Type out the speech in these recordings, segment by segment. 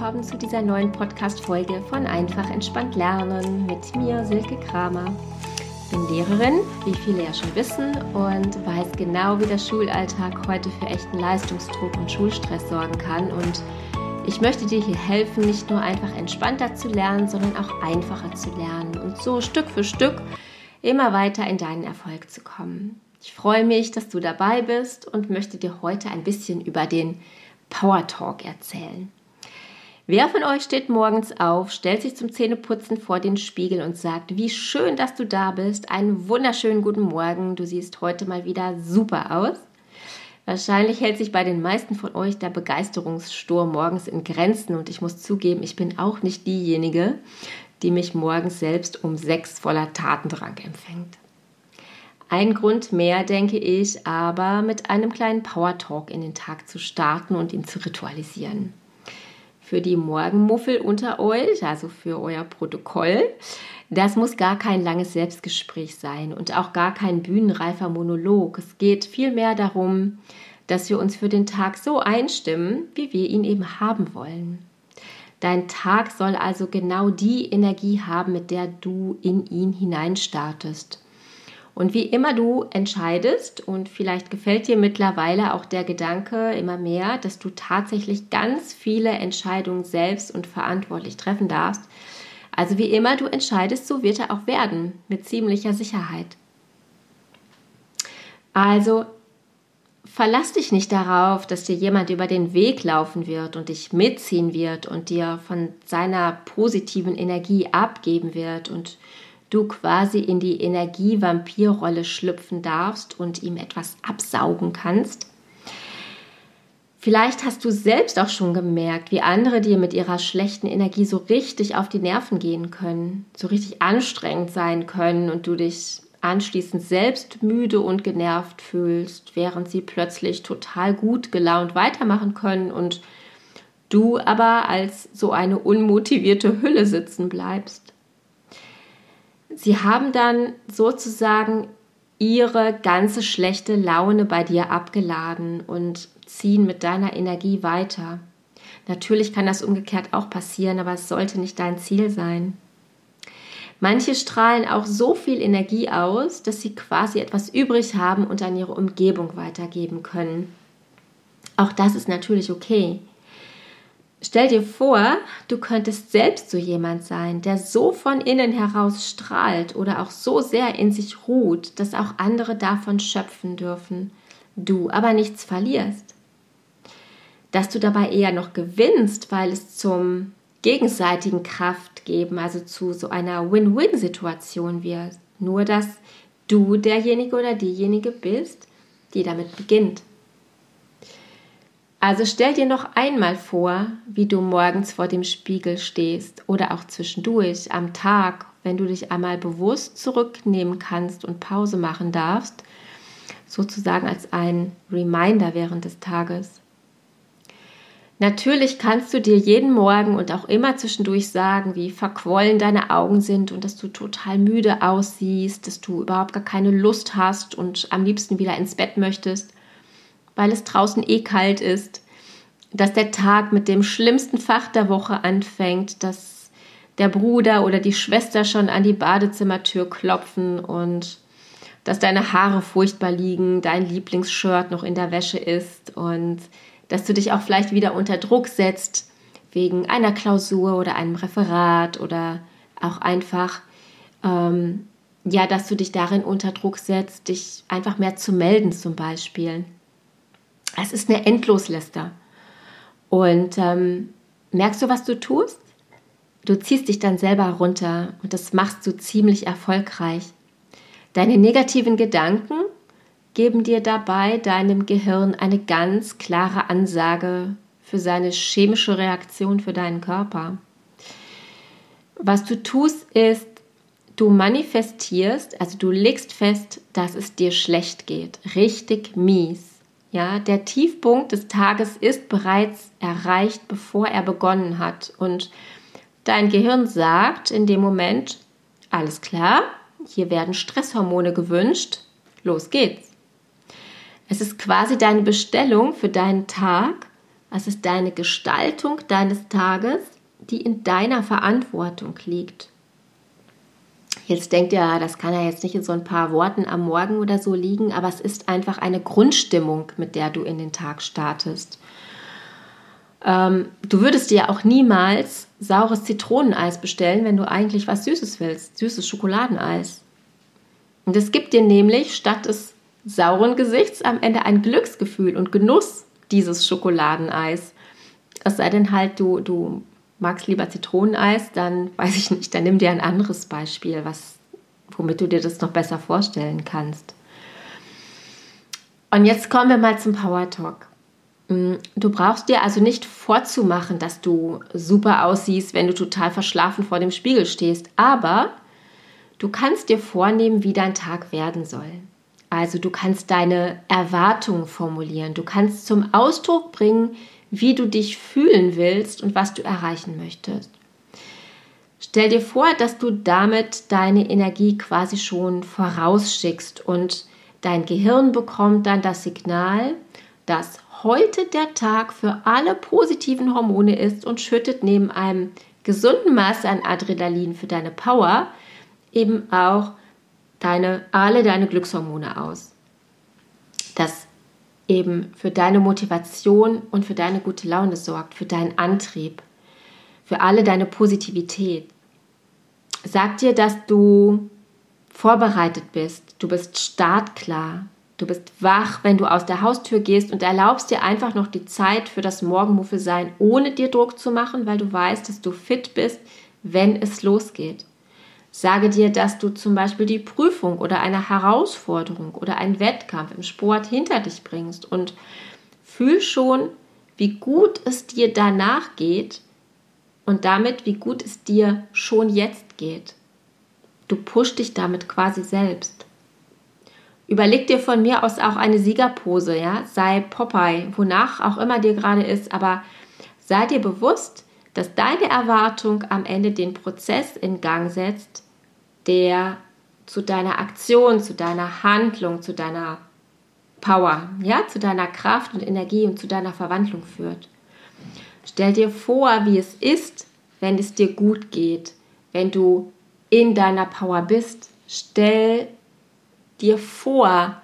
willkommen zu dieser neuen Podcast-Folge von Einfach entspannt lernen mit mir, Silke Kramer. Ich bin Lehrerin, wie viele ja schon wissen, und weiß genau, wie der Schulalltag heute für echten Leistungsdruck und Schulstress sorgen kann. Und ich möchte dir hier helfen, nicht nur einfach entspannter zu lernen, sondern auch einfacher zu lernen und so Stück für Stück immer weiter in deinen Erfolg zu kommen. Ich freue mich, dass du dabei bist und möchte dir heute ein bisschen über den Power Talk erzählen. Wer von euch steht morgens auf, stellt sich zum Zähneputzen vor den Spiegel und sagt, wie schön, dass du da bist. Einen wunderschönen guten Morgen. Du siehst heute mal wieder super aus. Wahrscheinlich hält sich bei den meisten von euch der Begeisterungssturm morgens in Grenzen und ich muss zugeben, ich bin auch nicht diejenige, die mich morgens selbst um sechs voller Tatendrang empfängt. Ein Grund mehr, denke ich, aber mit einem kleinen Power Talk in den Tag zu starten und ihn zu ritualisieren für die Morgenmuffel unter euch, also für euer Protokoll. Das muss gar kein langes Selbstgespräch sein und auch gar kein bühnenreifer Monolog. Es geht vielmehr darum, dass wir uns für den Tag so einstimmen, wie wir ihn eben haben wollen. Dein Tag soll also genau die Energie haben, mit der du in ihn hineinstartest. Und wie immer du entscheidest, und vielleicht gefällt dir mittlerweile auch der Gedanke immer mehr, dass du tatsächlich ganz viele Entscheidungen selbst und verantwortlich treffen darfst. Also wie immer du entscheidest, so wird er auch werden, mit ziemlicher Sicherheit. Also verlass dich nicht darauf, dass dir jemand über den Weg laufen wird und dich mitziehen wird und dir von seiner positiven Energie abgeben wird und du quasi in die Energie-Vampir-Rolle schlüpfen darfst und ihm etwas absaugen kannst. Vielleicht hast du selbst auch schon gemerkt, wie andere dir mit ihrer schlechten Energie so richtig auf die Nerven gehen können, so richtig anstrengend sein können und du dich anschließend selbst müde und genervt fühlst, während sie plötzlich total gut gelaunt weitermachen können und du aber als so eine unmotivierte Hülle sitzen bleibst. Sie haben dann sozusagen ihre ganze schlechte Laune bei dir abgeladen und ziehen mit deiner Energie weiter. Natürlich kann das umgekehrt auch passieren, aber es sollte nicht dein Ziel sein. Manche strahlen auch so viel Energie aus, dass sie quasi etwas übrig haben und an ihre Umgebung weitergeben können. Auch das ist natürlich okay. Stell dir vor, du könntest selbst so jemand sein, der so von innen heraus strahlt oder auch so sehr in sich ruht, dass auch andere davon schöpfen dürfen, du aber nichts verlierst. Dass du dabei eher noch gewinnst, weil es zum gegenseitigen Kraft geben, also zu so einer Win-Win-Situation wird. Nur dass du derjenige oder diejenige bist, die damit beginnt. Also stell dir noch einmal vor, wie du morgens vor dem Spiegel stehst oder auch zwischendurch am Tag, wenn du dich einmal bewusst zurücknehmen kannst und Pause machen darfst, sozusagen als ein Reminder während des Tages. Natürlich kannst du dir jeden Morgen und auch immer zwischendurch sagen, wie verquollen deine Augen sind und dass du total müde aussiehst, dass du überhaupt gar keine Lust hast und am liebsten wieder ins Bett möchtest weil es draußen eh kalt ist, dass der Tag mit dem schlimmsten Fach der Woche anfängt, dass der Bruder oder die Schwester schon an die Badezimmertür klopfen und dass deine Haare furchtbar liegen, dein Lieblingsshirt noch in der Wäsche ist und dass du dich auch vielleicht wieder unter Druck setzt wegen einer Klausur oder einem Referat oder auch einfach, ähm, ja, dass du dich darin unter Druck setzt, dich einfach mehr zu melden zum Beispiel. Es ist eine Endlosliste. Und ähm, merkst du, was du tust? Du ziehst dich dann selber runter und das machst du ziemlich erfolgreich. Deine negativen Gedanken geben dir dabei deinem Gehirn eine ganz klare Ansage für seine chemische Reaktion für deinen Körper. Was du tust, ist, du manifestierst, also du legst fest, dass es dir schlecht geht, richtig mies. Ja, der Tiefpunkt des Tages ist bereits erreicht, bevor er begonnen hat. Und dein Gehirn sagt in dem Moment, alles klar, hier werden Stresshormone gewünscht, los geht's. Es ist quasi deine Bestellung für deinen Tag Was ist deine Gestaltung deines Tages, die in deiner Verantwortung liegt? Jetzt denkt ihr, das kann ja jetzt nicht in so ein paar Worten am Morgen oder so liegen, aber es ist einfach eine Grundstimmung, mit der du in den Tag startest. Ähm, du würdest dir auch niemals saures Zitroneneis bestellen, wenn du eigentlich was Süßes willst, süßes Schokoladeneis. Und es gibt dir nämlich statt des sauren Gesichts am Ende ein Glücksgefühl und Genuss dieses Schokoladeneis. Es sei denn halt, du, du magst lieber Zitroneneis, dann weiß ich nicht, dann nimm dir ein anderes Beispiel, was, womit du dir das noch besser vorstellen kannst. Und jetzt kommen wir mal zum Power Talk. Mm, du brauchst dir also nicht vorzumachen, dass du super aussiehst, wenn du total verschlafen vor dem Spiegel stehst, aber du kannst dir vornehmen, wie dein Tag werden soll. Also du kannst deine Erwartungen formulieren, du kannst zum Ausdruck bringen, wie du dich fühlen willst und was du erreichen möchtest. Stell dir vor, dass du damit deine Energie quasi schon vorausschickst und dein Gehirn bekommt dann das Signal, dass heute der Tag für alle positiven Hormone ist und schüttet neben einem gesunden Maß an Adrenalin für deine Power eben auch deine, alle deine Glückshormone aus. Das eben für deine Motivation und für deine gute Laune sorgt, für deinen Antrieb, für alle deine Positivität. Sag dir, dass du vorbereitet bist, du bist startklar, du bist wach, wenn du aus der Haustür gehst und erlaubst dir einfach noch die Zeit für das Morgenmuffelsein, ohne dir Druck zu machen, weil du weißt, dass du fit bist, wenn es losgeht. Sage dir, dass du zum Beispiel die Prüfung oder eine Herausforderung oder einen Wettkampf im Sport hinter dich bringst und fühl schon, wie gut es dir danach geht und damit, wie gut es dir schon jetzt geht. Du pushst dich damit quasi selbst. Überleg dir von mir aus auch eine Siegerpose, ja, sei Popeye, wonach auch immer dir gerade ist, aber sei dir bewusst, dass deine Erwartung am Ende den Prozess in Gang setzt, der zu deiner Aktion, zu deiner Handlung, zu deiner Power, ja, zu deiner Kraft und Energie und zu deiner Verwandlung führt. Stell dir vor, wie es ist, wenn es dir gut geht, wenn du in deiner Power bist. Stell dir vor,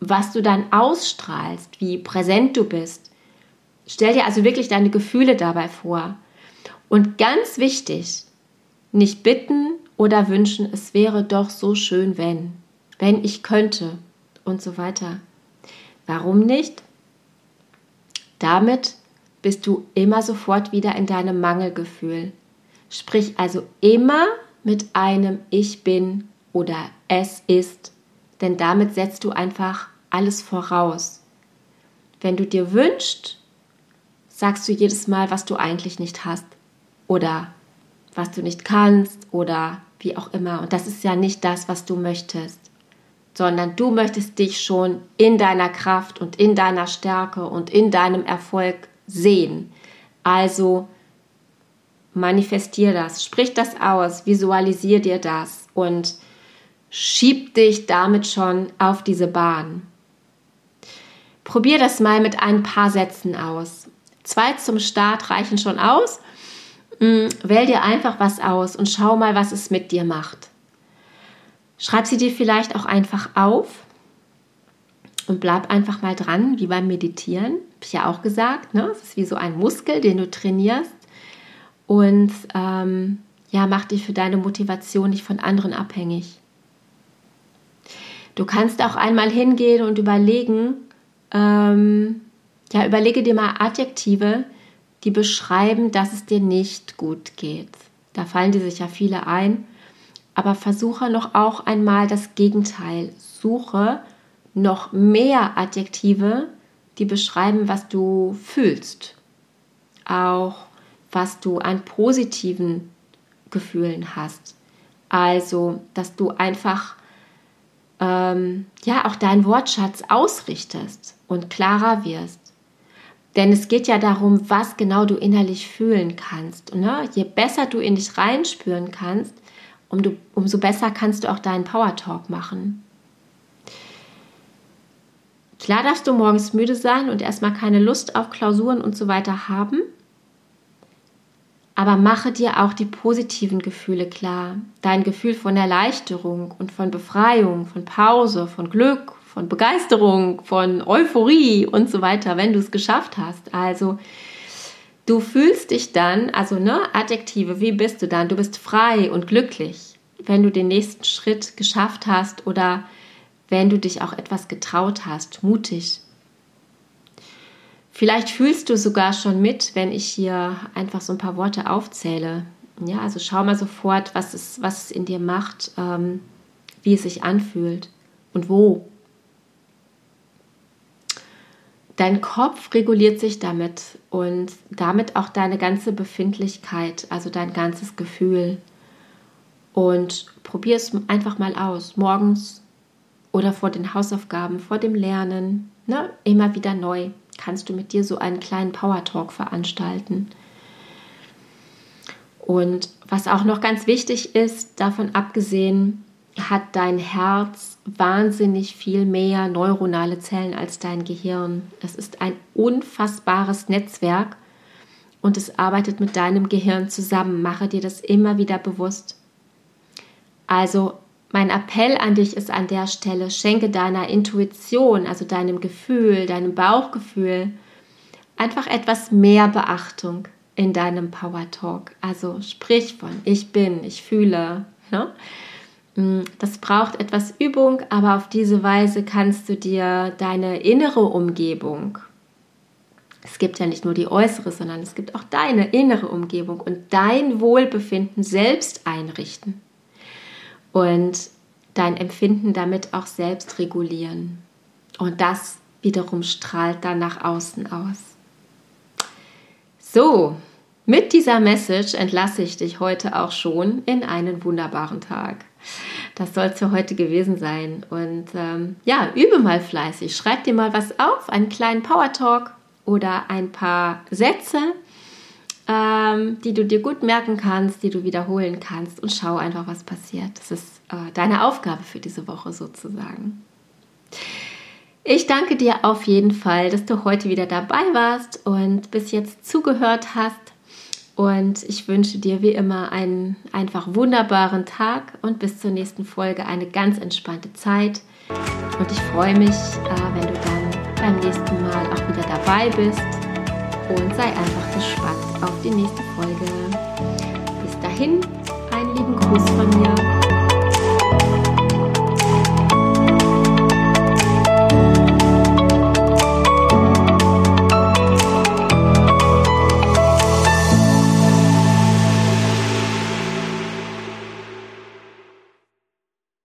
was du dann ausstrahlst, wie präsent du bist. Stell dir also wirklich deine Gefühle dabei vor. Und ganz wichtig, nicht bitten oder wünschen, es wäre doch so schön, wenn, wenn ich könnte und so weiter. Warum nicht? Damit bist du immer sofort wieder in deinem Mangelgefühl. Sprich also immer mit einem Ich bin oder es ist, denn damit setzt du einfach alles voraus. Wenn du dir wünschst, sagst du jedes Mal, was du eigentlich nicht hast oder was du nicht kannst oder wie auch immer. Und das ist ja nicht das, was du möchtest, sondern du möchtest dich schon in deiner Kraft und in deiner Stärke und in deinem Erfolg sehen. Also manifestier das, sprich das aus, visualisier dir das und schieb dich damit schon auf diese Bahn. Probier das mal mit ein paar Sätzen aus. Zwei zum Start reichen schon aus Mm, wähl dir einfach was aus und schau mal, was es mit dir macht. Schreib sie dir vielleicht auch einfach auf und bleib einfach mal dran, wie beim Meditieren. Habe ich ja auch gesagt, ne? Es ist wie so ein Muskel, den du trainierst. Und ähm, ja, mach dich für deine Motivation nicht von anderen abhängig. Du kannst auch einmal hingehen und überlegen, ähm, ja, überlege dir mal Adjektive, die beschreiben, dass es dir nicht gut geht. Da fallen dir sicher viele ein, aber versuche noch auch einmal das Gegenteil. Suche noch mehr Adjektive, die beschreiben, was du fühlst. Auch was du an positiven Gefühlen hast. Also, dass du einfach ähm, ja auch deinen Wortschatz ausrichtest und klarer wirst. Denn es geht ja darum, was genau du innerlich fühlen kannst. Ne? Je besser du in dich reinspüren kannst, um du, umso besser kannst du auch deinen Power Talk machen. Klar darfst du morgens müde sein und erstmal keine Lust auf Klausuren und so weiter haben. Aber mache dir auch die positiven Gefühle klar. Dein Gefühl von Erleichterung und von Befreiung, von Pause, von Glück, von Begeisterung, von Euphorie und so weiter, wenn du es geschafft hast. Also du fühlst dich dann, also ne, Adjektive, wie bist du dann? Du bist frei und glücklich, wenn du den nächsten Schritt geschafft hast oder wenn du dich auch etwas getraut hast, mutig. Vielleicht fühlst du sogar schon mit, wenn ich hier einfach so ein paar Worte aufzähle. Ja, also schau mal sofort, was es, was es in dir macht, ähm, wie es sich anfühlt und wo. Dein Kopf reguliert sich damit und damit auch deine ganze Befindlichkeit, also dein ganzes Gefühl. Und probier es einfach mal aus. Morgens oder vor den Hausaufgaben, vor dem Lernen, ne? immer wieder neu kannst du mit dir so einen kleinen Power Talk veranstalten. Und was auch noch ganz wichtig ist, davon abgesehen, hat dein Herz wahnsinnig viel mehr neuronale Zellen als dein Gehirn. Es ist ein unfassbares Netzwerk und es arbeitet mit deinem Gehirn zusammen. Mache dir das immer wieder bewusst. Also mein Appell an dich ist an der Stelle, schenke deiner Intuition, also deinem Gefühl, deinem Bauchgefühl, einfach etwas mehr Beachtung in deinem Power Talk. Also sprich von ich bin, ich fühle. Ne? Mm, das braucht etwas Übung, aber auf diese Weise kannst du dir deine innere Umgebung, es gibt ja nicht nur die äußere, sondern es gibt auch deine innere Umgebung und dein Wohlbefinden selbst einrichten und dein Empfinden damit auch selbst regulieren. Und das wiederum strahlt dann nach außen aus. So, mit dieser Message entlasse ich dich heute auch schon in einen wunderbaren Tag. Das soll es für heute gewesen sein. Und ähm, ja, übe mal fleißig. Schreib dir mal was auf, einen kleinen Power Talk oder ein paar Sätze, ähm, die du dir gut merken kannst, die du wiederholen kannst und schau einfach, was passiert. Das ist äh, deine Aufgabe für diese Woche sozusagen. Ich danke dir auf jeden Fall, dass du heute wieder dabei warst und bis jetzt zugehört hast. Und ich wünsche dir wie immer einen einfach wunderbaren Tag und bis zur nächsten Folge eine ganz entspannte Zeit. Und ich freue mich, äh, wenn du dann beim nächsten Mal auch wieder dabei bist und sei einfach gespannt auf die nächste Folge. Bis dahin, einen lieben Gruß von mir.